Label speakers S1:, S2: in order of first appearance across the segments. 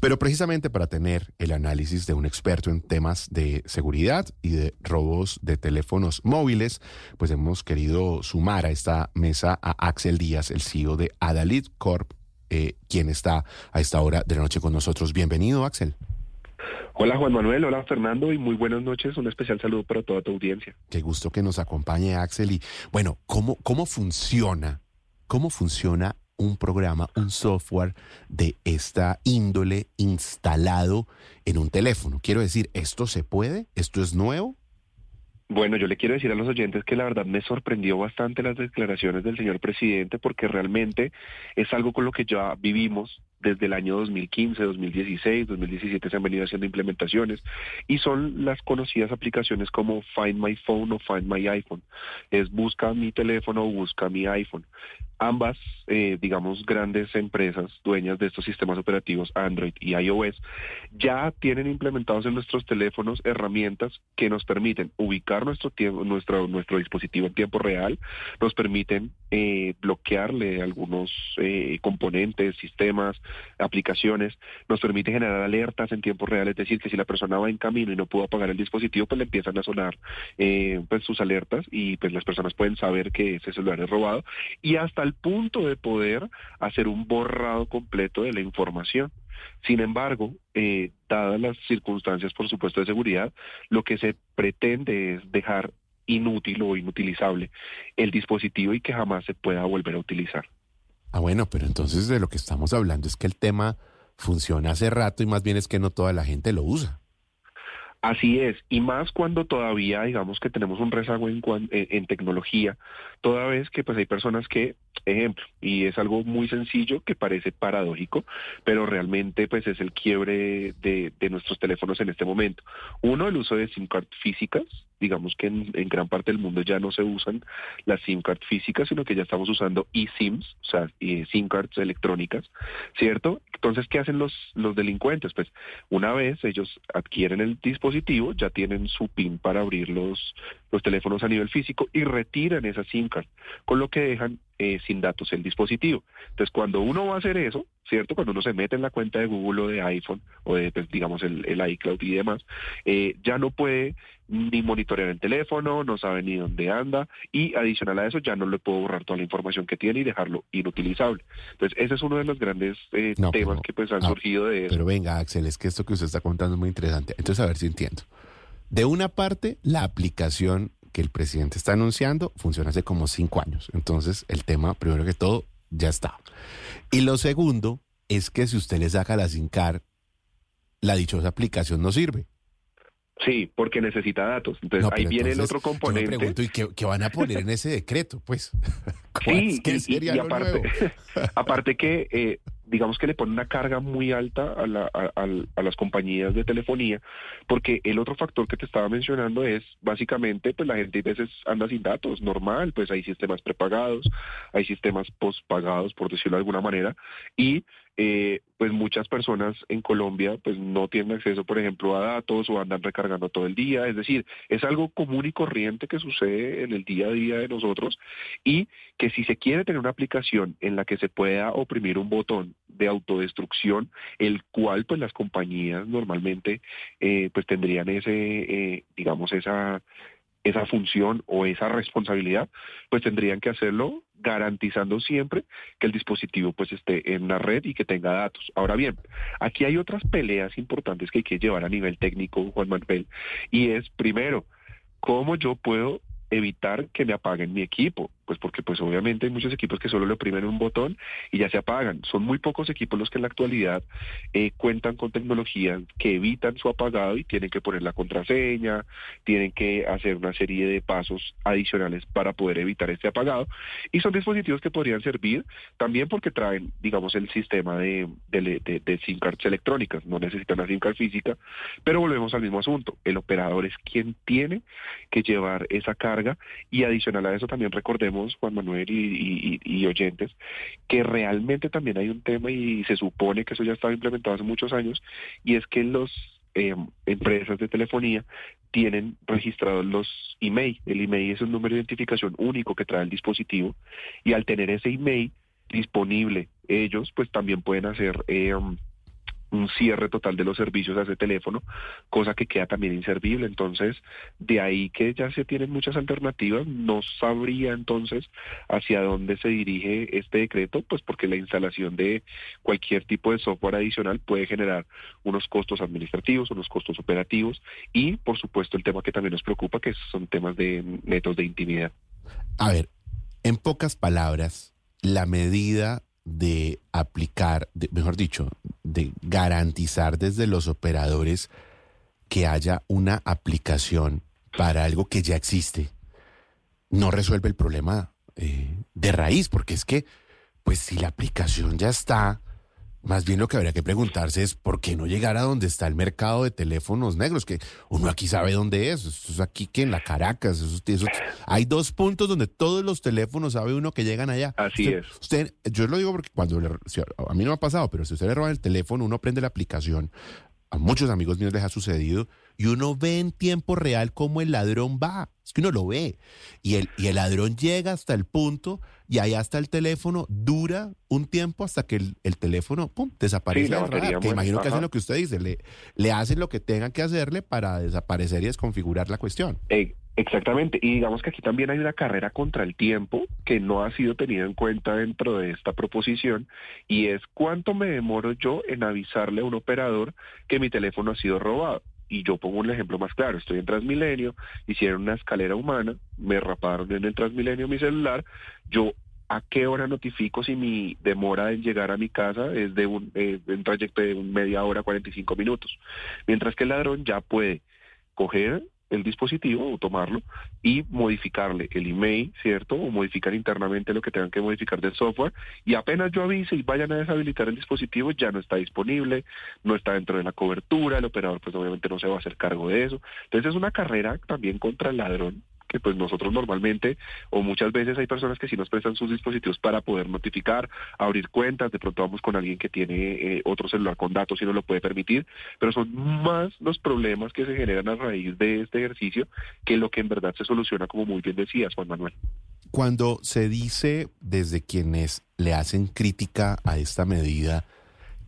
S1: Pero precisamente para tener el análisis de un experto en temas de seguridad y de robos de teléfonos móviles, pues hemos querido sumar a esta mesa a Axel Díaz, el CEO de Adalid Corp, eh, quien está a esta hora de la noche con nosotros. Bienvenido, Axel.
S2: Hola Juan Manuel, hola Fernando y muy buenas noches. Un especial saludo para toda tu audiencia.
S1: Qué gusto que nos acompañe Axel. Y bueno, ¿cómo, cómo funciona? ¿Cómo funciona un programa, un software de esta índole instalado en un teléfono? Quiero decir, ¿esto se puede? ¿Esto es nuevo?
S2: Bueno, yo le quiero decir a los oyentes que la verdad me sorprendió bastante las declaraciones del señor presidente porque realmente es algo con lo que ya vivimos desde el año 2015, 2016, 2017 se han venido haciendo implementaciones y son las conocidas aplicaciones como Find My Phone o Find My iPhone. Es busca mi teléfono o busca mi iPhone. Ambas, eh, digamos, grandes empresas dueñas de estos sistemas operativos Android y iOS ya tienen implementados en nuestros teléfonos herramientas que nos permiten ubicar nuestro, tiempo, nuestro, nuestro dispositivo en tiempo real, nos permiten eh, bloquearle algunos eh, componentes, sistemas, aplicaciones, nos permite generar alertas en tiempo real, es decir, que si la persona va en camino y no pudo apagar el dispositivo, pues le empiezan a sonar eh, pues sus alertas y pues las personas pueden saber que ese celular es robado. Y hasta el punto de poder hacer un borrado completo de la información. Sin embargo, eh, dadas las circunstancias, por supuesto, de seguridad, lo que se pretende es dejar inútil o inutilizable el dispositivo y que jamás se pueda volver a utilizar.
S1: Ah, bueno, pero entonces de lo que estamos hablando es que el tema funciona hace rato y más bien es que no toda la gente lo usa.
S2: Así es, y más cuando todavía digamos que tenemos un rezago en, en, tecnología, toda vez que pues hay personas que, ejemplo, y es algo muy sencillo que parece paradójico, pero realmente pues es el quiebre de, de nuestros teléfonos en este momento. Uno, el uso de SIM card físicas, digamos que en, gran parte del mundo ya no se usan las SIM cards físicas, sino que ya estamos usando eSIMs, o sea, SIM cards electrónicas, ¿cierto? Entonces, ¿qué hacen los, los delincuentes? Pues una vez ellos adquieren el dispositivo, ya tienen su PIN para abrir los, los teléfonos a nivel físico y retiran esa SIM card, con lo que dejan eh, sin datos el dispositivo. Entonces, cuando uno va a hacer eso, ¿cierto? Cuando uno se mete en la cuenta de Google o de iPhone o de, pues, digamos, el, el, iCloud y demás, eh, ya no puede ni monitorear el teléfono, no sabe ni dónde anda y adicional a eso ya no le puedo borrar toda la información que tiene y dejarlo inutilizable. Entonces, ese es uno de los grandes eh, temas que pues han ah, surgido de eso.
S1: Pero venga, Axel, es que esto que usted está contando es muy interesante. Entonces, a ver si entiendo. De una parte, la aplicación que el presidente está anunciando funciona hace como cinco años. Entonces, el tema, primero que todo, ya está. Y lo segundo es que si usted le saca la SINCAR, la dichosa aplicación no sirve.
S2: Sí, porque necesita datos. Entonces ahí viene el otro componente.
S1: Yo me pregunto, ¿y qué, van a poner en ese decreto? Pues,
S2: sí, y, y, aparte, aparte que eh, digamos que le pone una carga muy alta a, la, a, las compañías de telefonía, porque el otro factor que te estaba mencionando es básicamente, pues la gente a veces anda sin datos, normal, pues hay sistemas prepagados, hay sistemas postpagados, por decirlo de alguna manera, y eh, pues muchas personas en Colombia pues no tienen acceso, por ejemplo, a datos o andan recargando todo el día. Es decir, es algo común y corriente que sucede en el día a día de nosotros y que si se quiere tener una aplicación en la que se pueda oprimir un botón de autodestrucción, el cual pues las compañías normalmente eh, pues tendrían ese, eh, digamos, esa esa función o esa responsabilidad, pues tendrían que hacerlo garantizando siempre que el dispositivo pues esté en la red y que tenga datos. Ahora bien, aquí hay otras peleas importantes que hay que llevar a nivel técnico, Juan Manuel, y es primero, ¿cómo yo puedo evitar que me apaguen mi equipo? Pues porque pues obviamente hay muchos equipos que solo le oprimen un botón y ya se apagan. Son muy pocos equipos los que en la actualidad eh, cuentan con tecnologías que evitan su apagado y tienen que poner la contraseña, tienen que hacer una serie de pasos adicionales para poder evitar este apagado. Y son dispositivos que podrían servir también porque traen, digamos, el sistema de, de, de SIM cards electrónicas. No necesitan una SIM card física, pero volvemos al mismo asunto. El operador es quien tiene que llevar esa carga y adicional a eso también recordemos Juan Manuel y, oyentes, que realmente también hay un tema y se supone que eso ya estaba implementado hace muchos años, y es que las em, empresas de telefonía tienen registrados los email. El email es un número de identificación único que trae el dispositivo y al tener ese email disponible, ellos pues también pueden hacer... Em, un cierre total de los servicios a ese teléfono, cosa que queda también inservible. Entonces, de ahí que ya se tienen muchas alternativas, no sabría entonces hacia dónde se dirige este decreto, pues porque la instalación de cualquier tipo de software adicional puede generar unos costos administrativos, unos costos operativos y, por supuesto, el tema que también nos preocupa, que son temas de métodos de intimidad.
S1: A ver, en pocas palabras, la medida de aplicar, mejor dicho, de garantizar desde los operadores que haya una aplicación para algo que ya existe, no resuelve el problema eh, de raíz, porque es que, pues si la aplicación ya está, más bien lo que habría que preguntarse es por qué no llegar a donde está el mercado de teléfonos negros, que uno aquí sabe dónde es, eso es aquí que en la Caracas, eso, hay dos puntos donde todos los teléfonos sabe uno que llegan allá.
S2: Así
S1: es.
S2: Usted,
S1: yo lo digo porque cuando a mí no me ha pasado, pero si usted le roba el teléfono, uno prende la aplicación, a muchos amigos míos les ha sucedido, y uno ve en tiempo real cómo el ladrón va. Es que uno lo ve. Y el, y el ladrón llega hasta el punto y ahí hasta el teléfono dura un tiempo hasta que el, teléfono pum, desaparece. que imagino que hacen lo que usted dice, le, le hacen lo que tengan que hacerle para desaparecer y desconfigurar la cuestión.
S2: Eh, exactamente. Y digamos que aquí también hay una carrera contra el tiempo que no ha sido tenida en cuenta dentro de esta proposición y es cuánto me demoro yo en avisarle a un operador que mi teléfono ha sido robado. Y yo pongo un ejemplo más claro, estoy en Transmilenio, hicieron una escalera humana, me raparon en el Transmilenio mi celular, yo a qué hora notifico si mi demora en llegar a mi casa es de un, eh, un trayecto de media hora, 45 minutos. Mientras que el ladrón ya puede coger el dispositivo o tomarlo y modificarle el email, ¿cierto? O modificar internamente lo que tengan que modificar del software y apenas yo avise y vayan a deshabilitar el dispositivo ya no está disponible, no está dentro de la cobertura, el operador pues obviamente no se va a hacer cargo de eso. Entonces es una carrera también contra el ladrón que pues nosotros normalmente o muchas veces hay personas que sí nos prestan sus dispositivos para poder notificar, abrir cuentas, de pronto vamos con alguien que tiene eh, otro celular con datos y no lo puede permitir, pero son más los problemas que se generan a raíz de este ejercicio que lo que en verdad se soluciona, como muy bien decías, Juan Manuel.
S1: Cuando se dice desde quienes le hacen crítica a esta medida,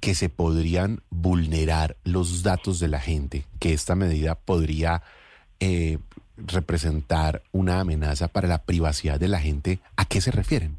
S1: que se podrían vulnerar los datos de la gente, que esta medida podría eh, representar una amenaza para la privacidad de la gente, ¿a qué se refieren?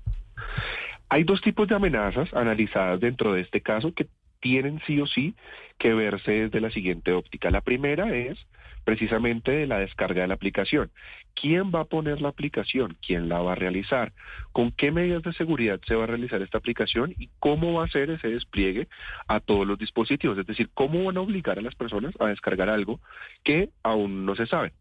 S2: Hay dos tipos de amenazas analizadas dentro de este caso que tienen sí o sí que verse desde la siguiente óptica. La primera es precisamente de la descarga de la aplicación. ¿Quién va a poner la aplicación? ¿Quién la va a realizar? ¿Con qué medidas de seguridad se va a realizar esta aplicación? ¿Y cómo va a ser ese despliegue a todos los dispositivos? Es decir, ¿cómo van a obligar a las personas a descargar algo que aún no se sabe?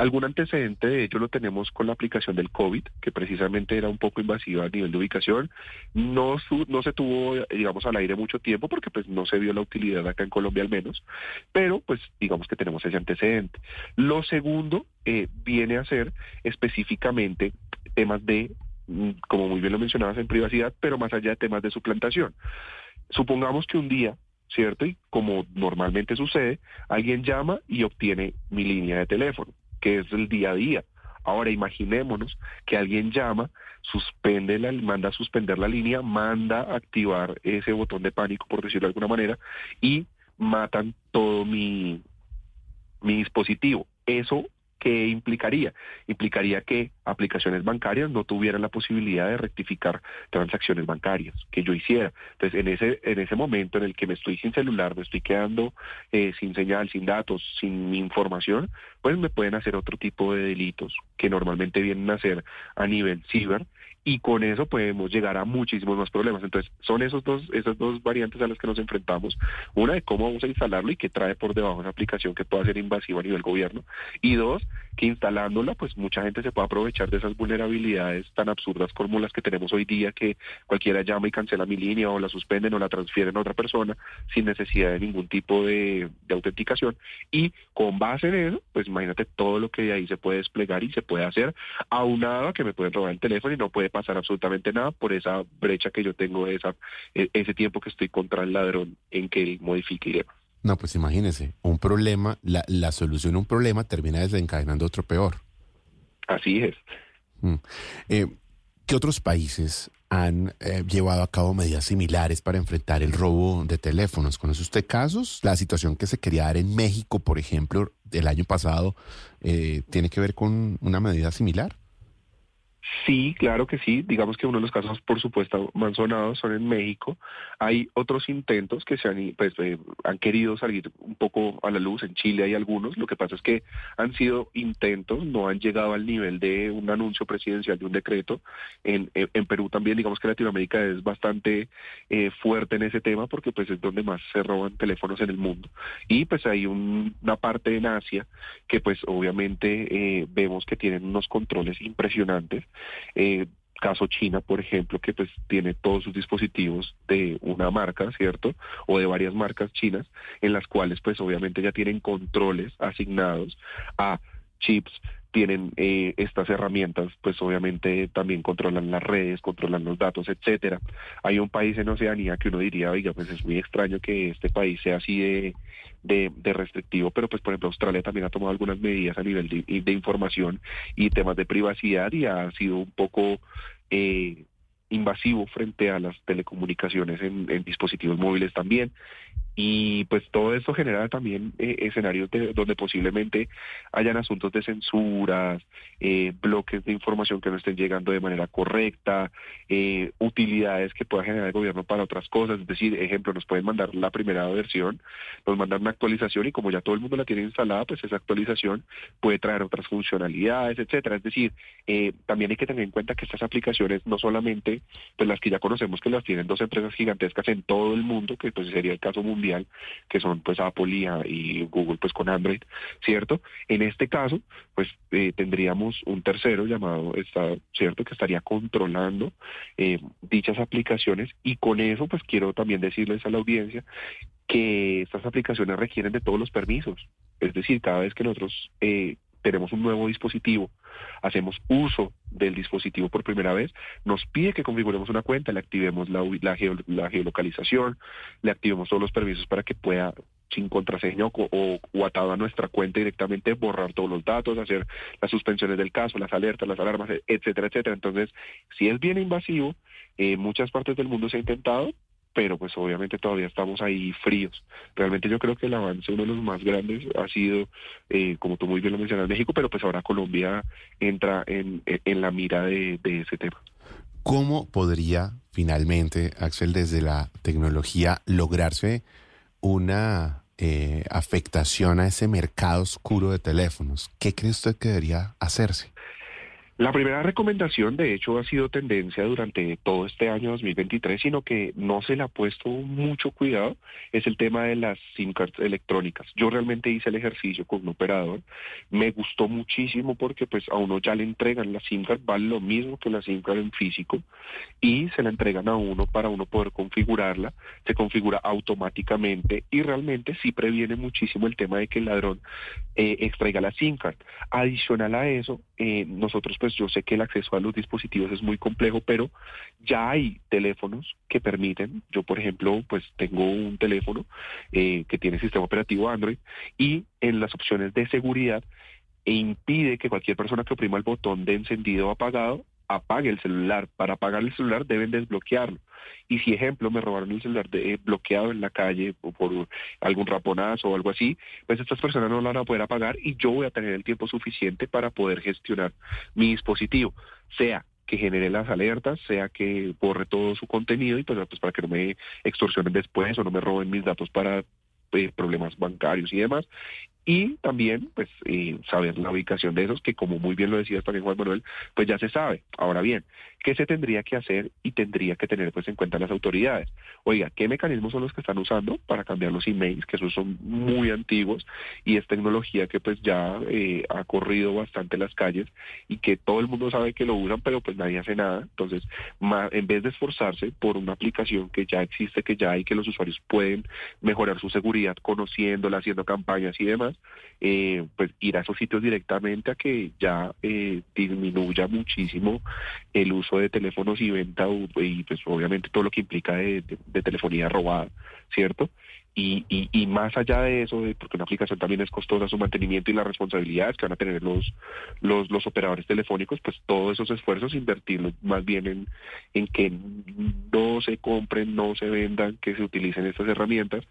S2: Algún antecedente de ello lo tenemos con la aplicación del COVID, que precisamente era un poco invasiva a nivel de ubicación. No, se tuvo, digamos, al aire mucho tiempo porque pues no se vio la utilidad acá en Colombia al menos, pero pues digamos que tenemos ese antecedente. Lo segundo eh, viene a ser específicamente temas de, mm, como muy bien lo mencionabas, en privacidad, pero más allá de temas de suplantación. Supongamos que un día ¿cierto? Y como normalmente sucede, alguien llama y obtiene mi línea de teléfono que es el día a día. Ahora imaginémonos que alguien llama, suspende la, manda a suspender la línea, manda a activar ese botón de pánico, por decirlo de alguna manera, y matan todo mi, mi dispositivo. Eso ¿qué implicaría? Implicaría que aplicaciones bancarias no tuvieran la posibilidad de rectificar transacciones bancarias que yo hiciera. Entonces, en ese, en ese momento en el que me estoy sin celular, me estoy quedando eh, sin señal, sin datos, sin información, pues me pueden hacer otro tipo de delitos que normalmente vienen a ser a nivel ciber y con eso podemos llegar a muchísimos más problemas. Entonces, son esos dos, esas dos variantes a las que nos enfrentamos. Una de cómo vamos a instalarlo y qué trae por debajo esa aplicación que pueda ser invasiva a nivel gobierno. Y dos, que instalándola, pues mucha gente se puede aprovechar de esas vulnerabilidades tan absurdas como las que tenemos hoy día, que cualquiera llama y cancela mi línea o la suspenden o la transfieren a otra persona sin necesidad de ningún tipo de, de autenticación. Y con base en eso, pues imagínate todo lo que de ahí se puede desplegar y se puede hacer, aunado a que me pueden robar el teléfono y no puede pasar absolutamente nada por esa brecha que yo tengo, esa, e, ese tiempo que estoy contra el ladrón en que él modifique y demás.
S1: No, pues imagínese, un problema, la, la solución a un problema termina desencadenando otro peor.
S2: Así es.
S1: Mm. Eh, ¿Qué otros países han eh, llevado a cabo medidas similares para enfrentar el robo de teléfonos? ¿Conoce usted casos? La situación que se quería dar en México, por ejemplo, el año pasado, eh, ¿tiene que ver con una medida similar?
S2: Sí, claro que sí. Digamos que uno de los casos, por supuesto, más sonados son en México. Hay otros intentos que se han, pues, eh, han querido salir un poco a la luz. En Chile hay algunos. Lo que pasa es que han sido intentos, no han llegado al nivel de un anuncio presidencial de un decreto. En, en, Perú también, digamos que Latinoamérica es bastante eh, fuerte en ese tema porque pues es donde más se roban teléfonos en el mundo. Y pues hay una parte en Asia que pues obviamente eh, vemos que tienen unos controles impresionantes eh, caso China, por ejemplo, que pues tiene todos sus dispositivos de una marca, ¿cierto? O de varias marcas chinas, en las cuales pues obviamente ya tienen controles asignados a chips tienen eh, estas herramientas, pues obviamente también controlan las redes, controlan los datos, etcétera. Hay un país en Oceanía que uno diría, oiga, pues es muy extraño que este país sea así de, de, restrictivo, pero pues por ejemplo Australia también ha tomado algunas medidas a nivel de, información y temas de privacidad y ha sido un poco eh, invasivo frente a las telecomunicaciones en, dispositivos móviles también. Y pues todo esto genera también eh, escenarios donde posiblemente hayan asuntos de censuras, eh, bloques de información que no estén llegando de manera correcta, eh, utilidades que pueda generar el gobierno para otras cosas. Es decir, ejemplo, nos pueden mandar la primera versión, nos mandan una actualización y como ya todo el mundo la tiene instalada, pues esa actualización puede traer otras funcionalidades, etcétera. Es decir, también hay que tener en cuenta que estas aplicaciones no solamente pues las que ya conocemos que las tienen dos empresas gigantescas en todo el mundo, que pues sería el caso mundial, que son pues Apple y, Google pues con Android, ¿cierto? En este caso, pues eh, tendríamos un tercero llamado, está, ¿cierto? Que estaría controlando eh, dichas aplicaciones y con eso pues quiero también decirles a la audiencia que estas aplicaciones requieren de todos los permisos. Es decir, cada vez que nosotros eh, tenemos un nuevo dispositivo, hacemos uso del dispositivo por primera vez, nos pide que configuremos una cuenta, le activemos la, la, geolocalización, le activemos todos los permisos para que pueda sin contraseña o, atado a nuestra cuenta directamente borrar todos los datos, hacer las suspensiones del caso, las alertas, las alarmas, etcétera, etcétera. Entonces, si es bien invasivo, en muchas partes del mundo se ha intentado, pero pues obviamente todavía estamos ahí fríos. Realmente yo creo que el avance, uno de los más grandes, ha sido, eh, como tú muy bien lo mencionas, México, pero pues ahora Colombia entra en, la mira de, ese tema.
S1: ¿Cómo podría finalmente, Axel, desde la tecnología lograrse una eh, afectación a ese mercado oscuro de teléfonos? ¿Qué cree usted que debería hacerse?
S2: La primera recomendación, de hecho, ha sido tendencia durante todo este año 2023, sino que no se le ha puesto mucho cuidado, es el tema de las SIM cards electrónicas. Yo realmente hice el ejercicio con un operador, me gustó muchísimo porque pues a uno ya le entregan la SIM card, vale lo mismo que la SIM card en físico, y se la entregan a uno para uno poder configurarla, se configura automáticamente y realmente sí previene muchísimo el tema de que el ladrón eh, extraiga la SIM card. Adicional a eso, eh, nosotros pues yo sé que el acceso a los dispositivos es muy complejo, pero ya hay teléfonos que permiten, yo por ejemplo pues tengo un teléfono eh, que tiene sistema operativo Android y en las opciones de seguridad e impide que cualquier persona que oprima el botón de encendido o apagado apague el celular. Para apagar el celular deben desbloquearlo. Y si, ejemplo, me robaron el celular de, bloqueado en la calle o por algún raponazo o algo así, pues estas personas no lo van a poder apagar y yo voy a tener el tiempo suficiente para poder gestionar mi dispositivo, sea que genere las alertas, sea que borre todo su contenido y pues, pues para que no me extorsionen después o no me roben mis datos para eh, problemas bancarios y demás y también pues eh, saber la ubicación de esos que como muy bien lo decía también Juan Manuel pues ya se sabe. Ahora bien qué se tendría que hacer y tendría que tener pues en cuenta las autoridades oiga qué mecanismos son los que están usando para cambiar los emails que esos son muy antiguos y es tecnología que pues ya eh, ha corrido bastante las calles y que todo el mundo sabe que lo usan pero pues nadie hace nada entonces en vez de esforzarse por una aplicación que ya existe que ya hay que los usuarios pueden mejorar su seguridad conociéndola haciendo campañas y demás eh, pues ir a esos sitios directamente a que ya eh, disminuya muchísimo el uso de teléfonos y venta y pues obviamente todo lo que implica de, telefonía robada, ¿cierto? Y, y, más allá de eso, porque una aplicación también es costosa su mantenimiento y las responsabilidades que van a tener los, los, los operadores telefónicos, pues todos esos esfuerzos invertirlos más bien en, en que no se compren, no se vendan, que se utilicen estas herramientas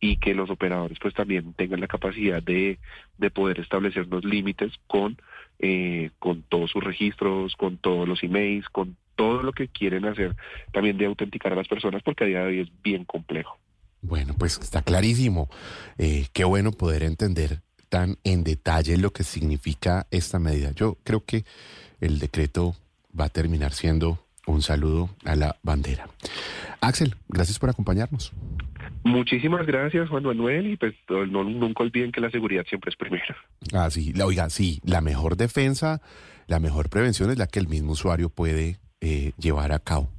S2: y que los operadores pues también tengan la capacidad de, de poder establecer los límites con, eh, con todos sus registros, con todos los emails, con todo lo que quieren hacer también de autenticar a las personas porque a día de hoy es bien complejo.
S1: Bueno, pues está clarísimo. Eh, qué bueno poder entender tan en detalle lo que significa esta medida. Yo creo que el decreto va a terminar siendo un saludo a la bandera. Axel, gracias por acompañarnos.
S2: Muchísimas gracias, Juan Manuel, y pues no, nunca olviden que la seguridad siempre es primera.
S1: Ah, sí, la, oiga, sí, la mejor defensa, la mejor prevención es la que el mismo usuario puede eh, llevar a cabo.